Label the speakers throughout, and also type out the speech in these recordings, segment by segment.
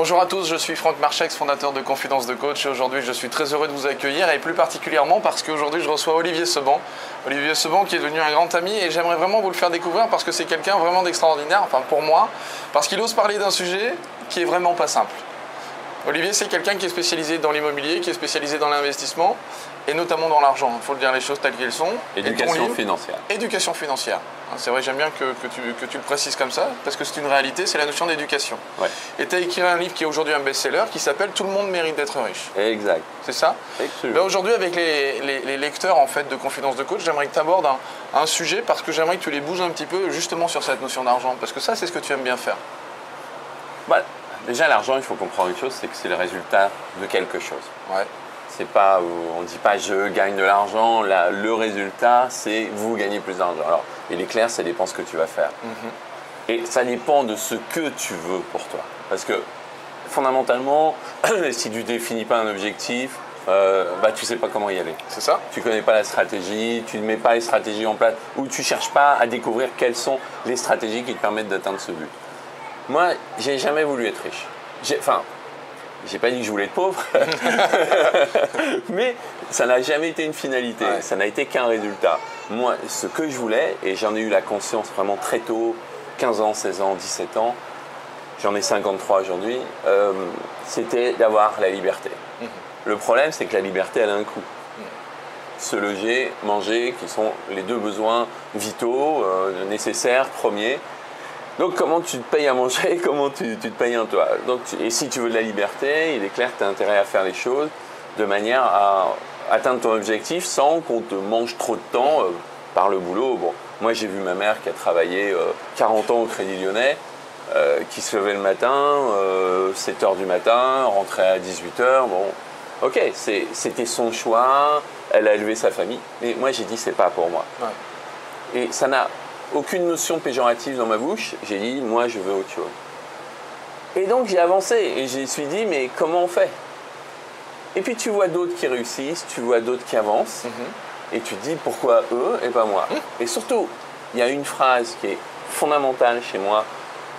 Speaker 1: Bonjour à tous, je suis Franck Marchex, fondateur de Confidence de Coach et aujourd'hui je suis très heureux de vous accueillir et plus particulièrement parce qu'aujourd'hui je reçois Olivier Seban. Olivier Seban qui est devenu un grand ami et j'aimerais vraiment vous le faire découvrir parce que c'est quelqu'un vraiment d'extraordinaire, enfin pour moi, parce qu'il ose parler d'un sujet qui est vraiment pas simple. Olivier, c'est quelqu'un qui est spécialisé dans l'immobilier, qui est spécialisé dans l'investissement et notamment dans l'argent. Il faut le dire les choses telles qu'elles sont.
Speaker 2: Éducation financière.
Speaker 1: Éducation financière. Hein, c'est vrai, j'aime bien que, tu, le précises comme ça, parce que c'est une réalité, c'est la notion d'éducation. Et tu as écrit un livre qui est aujourd'hui un best-seller qui s'appelle Tout le monde mérite d'être riche.
Speaker 2: Exact.
Speaker 1: C'est ça? Ben, Aujourd'hui, avec les, lecteurs en fait, de Confidence de Coach, j'aimerais que tu abordes un, sujet parce que j'aimerais que tu les bouges un petit peu justement sur cette notion d'argent, parce que ça, c'est ce que tu aimes bien faire.
Speaker 2: Bah, déjà, l'argent, il faut comprendre une chose, c'est que c'est le résultat de quelque chose.
Speaker 1: Ouais.
Speaker 2: C'est pas, on ne dit pas je gagne de l'argent, le résultat, c'est vous gagnez plus d'argent. Alors, il est clair, ça dépend ce que tu vas faire. Mhm. Et ça dépend de ce que tu veux pour toi. Parce que fondamentalement, si tu définis pas un objectif, euh, bah, tu sais pas comment y aller.
Speaker 1: C'est ça
Speaker 2: Tu connais pas la stratégie, tu ne mets pas les stratégies en place, ou tu cherches pas à découvrir quelles sont les stratégies qui te permettent d'atteindre ce but. Moi, j'ai jamais voulu être riche. Enfin, j'ai pas dit que je voulais être pauvre, mais ça n'a jamais été une finalité, ça n'a été qu'un résultat. Moi, ce que je voulais, et j'en ai eu la conscience vraiment très tôt, 15 ans, 16 ans, 17 ans, j'en ai 53 aujourd'hui, euh, c'était d'avoir la liberté. Mhm. Le problème, c'est que la liberté, elle a un coût. Mhm. Se loger, manger, qui sont les deux besoins vitaux, euh, nécessaires, premiers. Donc comment tu te payes à manger, comment tu, te payes un toit. Donc, et si tu veux de la liberté, il est clair que tu as intérêt à faire les choses de manière à atteindre ton objectif sans qu'on te mange trop de temps euh, par le boulot. Bon, moi j'ai vu ma mère qui a travaillé 40 euh, ans au Crédit Lyonnais, euh, qui se levait le matin, 7h du matin, rentrait à 18h. Bon, ok, c'était son choix, elle a élevé sa famille, mais moi j'ai dit c'est pas pour moi. Et ça n'a aucune notion péjorative dans ma bouche, j'ai dit moi je veux autre chose. Et donc j'ai avancé et je me suis dit mais comment on fait? Et puis tu vois d'autres qui réussissent, tu vois d'autres qui avancent mhm. et tu te dis pourquoi eux et pas moi? Mhm. Et surtout, il y a une phrase qui est fondamentale chez moi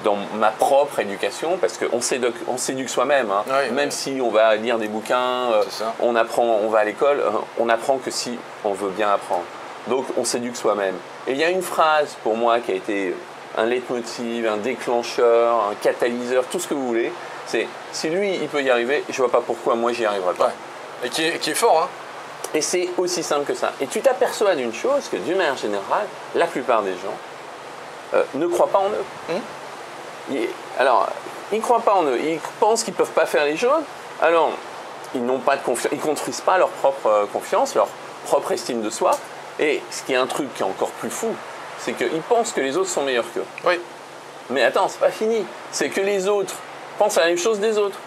Speaker 2: dans ma propre éducation, parce qu'on s'éduque, on s'éduque soi-même. Hein. Même si on va lire des bouquins, euh, on apprend, on va à l'école, euh, on apprend que si on veut bien apprendre. Donc on s'éduque soi-même. Et il y a une phrase pour moi qui a été un leitmotiv, un déclencheur, un catalyseur, tout ce que vous voulez. C'est si lui il peut y arriver, je vois pas pourquoi moi j'y arriverai pas.
Speaker 1: Et qui est, fort, hein
Speaker 2: Et c'est aussi simple que ça. Et tu t'aperçois d'une chose que d'une manière générale, la plupart des gens euh, ne croient pas en eux. Hmm alors, ils ne croient pas en eux. Ils pensent qu'ils ne peuvent pas faire les choses. Alors, ils n'ont pas de confiance. Ils construisent pas leur propre euh, confiance, leur propre estime de soi. Et ce qui est un truc qui est encore plus fou, c'est qu'ils pensent que les autres sont meilleurs qu'eux.
Speaker 1: Oui.
Speaker 2: Mais attends, c'est pas fini. C'est que les autres pensent à la même chose des autres.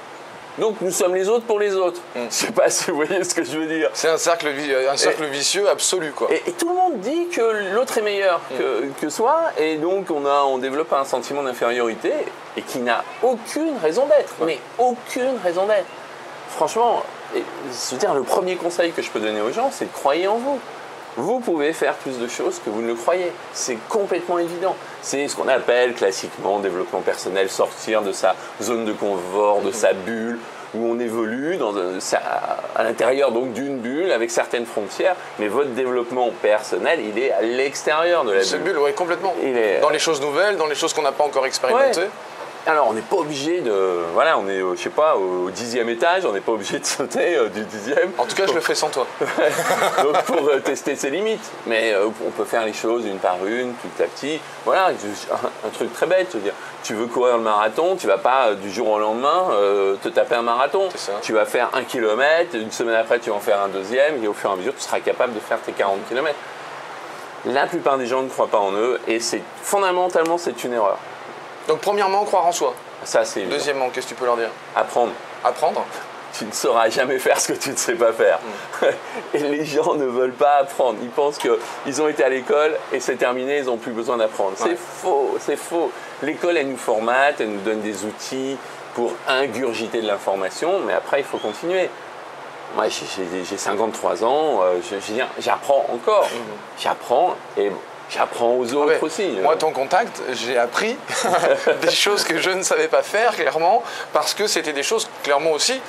Speaker 2: Donc nous sommes les autres pour les autres. Je mm. Je sais pas si vous voyez ce que je veux dire.
Speaker 1: C'est un cercle, un cercle vicieux absolu. Quoi.
Speaker 2: Et, tout le monde dit que l'autre est meilleur mm. que, soi, et donc on, a, on développe un sentiment d'infériorité, et qui n'a aucune raison d'être. Mais aucune raison d'être. Franchement, je veux dire, le premier conseil que je peux donner aux gens, c'est de croire en vous vous pouvez faire plus de choses que vous ne le croyez. C'est complètement évident. C'est ce qu'on appelle classiquement développement personnel, sortir de sa zone de confort, de sa bulle, où on évolue dans, à l'intérieur donc d'une bulle avec certaines frontières, mais votre développement personnel, il est à l'extérieur de la bulle.
Speaker 1: Cette bulle, oui, complètement. dans les choses nouvelles, dans les choses qu'on n'a pas encore expérimentées.
Speaker 2: Alors, on n'est pas obligé de. Voilà, on est, je sais pas, au dixième étage, on n'est pas obligé de sauter euh, du dixième.
Speaker 1: En tout cas, je le fais sans toi.
Speaker 2: Donc, pour euh, tester ses limites. Mais euh, on peut faire les choses une par une, petit à petit. Voilà, un, truc très bête. dire, tu veux courir le marathon, tu vas pas du jour au lendemain te taper un marathon. Tu vas faire un kilomètre, une semaine après, tu vas en faire un deuxième, et au fur et à mesure, tu seras capable de faire tes 40 kilomètres. La plupart des gens ne croient pas en eux, et c'est fondamentalement, c'est une erreur.
Speaker 1: Donc premièrement, croire en soi.
Speaker 2: Ça, c'est
Speaker 1: Deuxièmement, qu'est-ce que tu peux leur dire?
Speaker 2: Apprendre.
Speaker 1: Apprendre
Speaker 2: tu ne sauras jamais faire ce que tu ne sais pas faire. Mm. Et les gens ne veulent pas apprendre. Ils pensent qu'ils ont été à l'école et c'est terminé, ils n'ont plus besoin d'apprendre. C'est faux, c'est faux. L'école, elle nous formate, elle nous donne des outils pour ingurgiter de l'information, mais après, il faut continuer. Moi, j'ai 53 ans, euh, j'apprends encore. Mm. J'apprends et j'apprends aux autres aussi.
Speaker 1: Moi, ton contact, j'ai appris des choses que je ne savais pas faire, clairement, parce que c'était des choses, clairement aussi,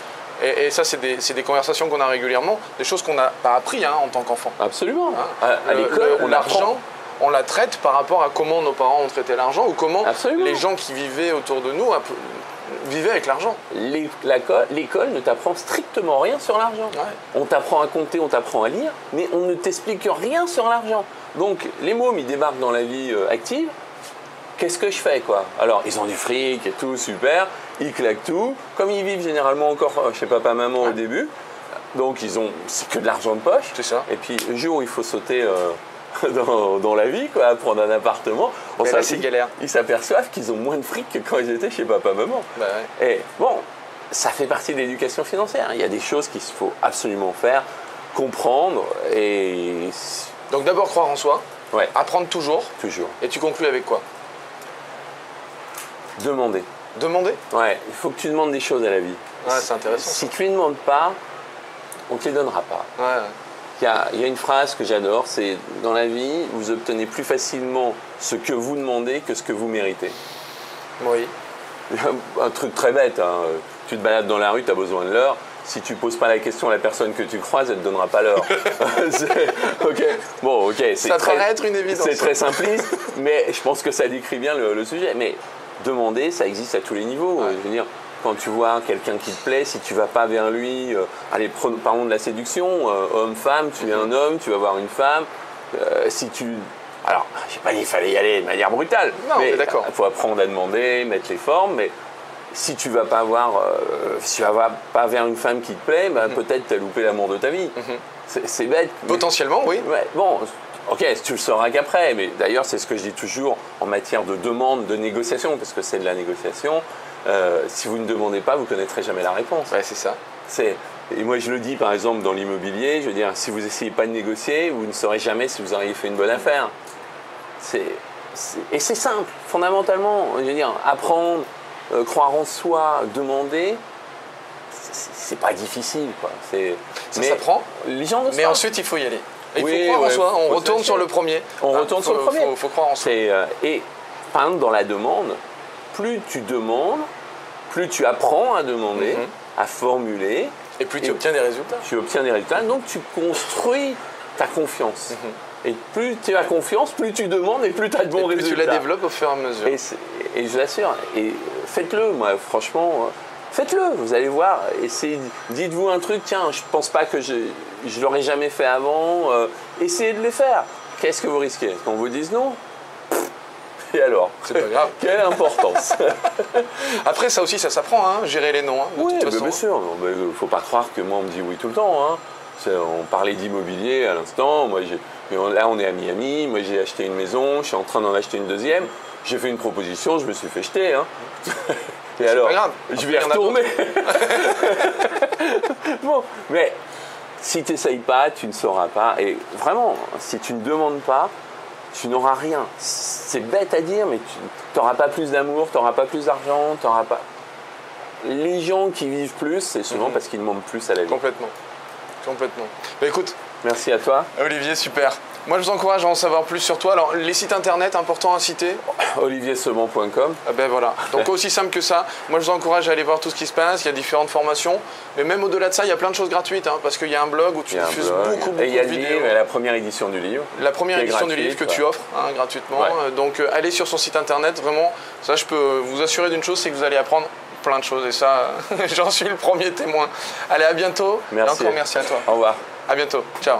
Speaker 1: et, ça, c'est des, conversations qu'on a régulièrement, des choses qu'on n'a pas appris hein, en tant qu'enfant.
Speaker 2: Absolument. Hein à, l'école,
Speaker 1: on l'argent on la traite par rapport à comment nos parents ont traité l'argent ou comment les gens qui vivaient autour de nous vivaient avec l'argent.
Speaker 2: L'école ne t'apprend strictement rien sur l'argent. On t'apprend à compter, on t'apprend à lire, mais on ne t'explique rien sur l'argent. Donc les mômes, ils débarquent dans la vie euh, active. Qu'est-ce que je fais quoi? Alors ils ont du fric et tout, super. Ils claquent tout. Comme ils vivent généralement encore euh, chez papa maman au début, donc ils ont c'est que de l'argent de poche.
Speaker 1: C'est ça.
Speaker 2: Et puis le jour où il faut sauter euh, dans, la vie, quoi, prendre un appartement.
Speaker 1: C'est galère.
Speaker 2: Ils s'aperçoivent qu'ils ont moins de fric que quand ils étaient chez papa-maman.
Speaker 1: Bah
Speaker 2: Et bon, ça fait partie de l'éducation financière. Il y a des choses qu'il faut absolument faire, comprendre et.
Speaker 1: Donc d'abord croire en soi.
Speaker 2: Ouais.
Speaker 1: Apprendre toujours.
Speaker 2: Toujours.
Speaker 1: Et tu conclus avec quoi?
Speaker 2: Demander.
Speaker 1: Demander?
Speaker 2: Ouais, il faut que tu demandes des choses à la vie.
Speaker 1: Ouais, c'est intéressant.
Speaker 2: Si tu ne demandes pas, on ne te les donnera pas.
Speaker 1: Ouais.
Speaker 2: Il y, a, une phrase que j'adore, c'est dans la vie, vous obtenez plus facilement ce que vous demandez que ce que vous méritez.
Speaker 1: Oui.
Speaker 2: Un truc très bête, hein. tu te balades dans la rue, tu as besoin de l'heure. Si tu poses pas la question à la personne que tu croises, elle te donnera pas l'heure. ok. Bon, ok.
Speaker 1: Ça très, être une évidence.
Speaker 2: C'est très simpliste, mais je pense que ça décrit bien le, sujet. Mais demander, ça existe à tous les niveaux. Je veux dire, quand tu vois quelqu'un qui te plaît, si tu vas pas vers lui, euh, allez, parlons de la séduction, euh, homme-femme, tu es un mhm. homme, tu vas voir une femme, euh, si tu... Alors, je sais pas dit qu'il fallait y aller de manière brutale,
Speaker 1: non, mais d'accord.
Speaker 2: Il faut apprendre à demander, mettre les formes, mais si tu vas pas voir, si tu vas pas vers une femme qui te plaît, bah, mhm. peut-être tu as loupé l'amour de ta vie. Mhm. C'est bête.
Speaker 1: Potentiellement, oui.
Speaker 2: bon, Ok, tu le sauras qu'après, mais d'ailleurs c'est ce que je dis toujours en matière de demande, de négociation, parce que c'est de la négociation. Euh, si vous ne demandez pas, vous ne connaîtrez jamais la réponse.
Speaker 1: Ouais, c'est ça.
Speaker 2: et moi je le dis par exemple dans l'immobilier, je veux dire, si vous n'essayez pas de négocier, vous ne saurez jamais si vous auriez fait une bonne affaire. et c'est simple, fondamentalement. Je veux dire, apprendre, euh, croire en soi, demander, c'est pas difficile. Quoi.
Speaker 1: Ça s'apprend.
Speaker 2: Les gens
Speaker 1: Mais ensuite, il faut y aller. il faut croire en soi. On retourne sur le premier.
Speaker 2: On retourne sur le premier.
Speaker 1: Il faut, croire en soi.
Speaker 2: Euh, et par exemple, dans la demande, plus tu demandes, plus tu apprends à demander, mhm. à formuler.
Speaker 1: Et plus tu obtiens des résultats.
Speaker 2: Tu obtiens des résultats, donc tu construis ta confiance. Mhm. Et plus tu as confiance, plus tu demandes et plus tu as de bons et plus
Speaker 1: résultats. tu la développes au fur et à mesure.
Speaker 2: Et, je vous assure, et faites-le, moi, franchement, faites-le, vous allez voir. Dites-vous un truc, tiens, je pense pas que je, je l'aurais jamais fait avant, euh, essayez de le faire. Qu'est-ce que vous risquez? Qu'on vous dise non? Et alors
Speaker 1: C'est pas grave.
Speaker 2: Quelle importance
Speaker 1: Après, ça aussi, ça s'apprend, hein, gérer les noms. Hein,
Speaker 2: oui, bien sûr. Il ne faut pas croire que moi, on me dit oui tout le temps. Hein. On parlait d'immobilier à l'instant. Moi, là, on est à Miami. Moi, j'ai acheté une maison. Je suis en train d'en acheter une deuxième. J'ai fait une proposition. Je me suis fait jeter. Hein.
Speaker 1: Et alors pas grave.
Speaker 2: Je vais retourner. bon, mais si tu n'essayes pas, tu ne sauras pas. Et vraiment, si tu ne demandes pas, tu n'auras rien. C'est bête à dire, mais tu n'auras pas plus d'amour, tu n'auras pas plus d'argent, tu n'auras pas. Les gens qui vivent plus, c'est souvent mhm. parce qu'ils demandent plus à la vie.
Speaker 1: Complètement. Complètement. Bah, écoute.
Speaker 2: Merci à toi.
Speaker 1: Olivier, super. Moi, je vous encourage à en savoir plus sur toi. Alors, les sites internet importants à citer
Speaker 2: olivierseban.com.
Speaker 1: Ah ben voilà. Donc, aussi simple que ça. Moi, je vous encourage à aller voir tout ce qui se passe. Il y a différentes formations. Mais même au-delà de ça, il y a plein de choses gratuites. Hein, parce qu'il y a un blog où tu diffuses beaucoup, beaucoup
Speaker 2: Et il y a
Speaker 1: de
Speaker 2: vidéos. la première édition du livre.
Speaker 1: La première édition du livre que tu offres hein, gratuitement. Euh, donc, euh, allez sur son site internet. Vraiment, ça, je peux vous assurer d'une chose c'est que vous allez apprendre plein de choses. Et ça, j'en suis le premier témoin. Allez, à bientôt.
Speaker 2: Merci.
Speaker 1: Et encore merci à toi.
Speaker 2: Au revoir.
Speaker 1: À bientôt. Ciao.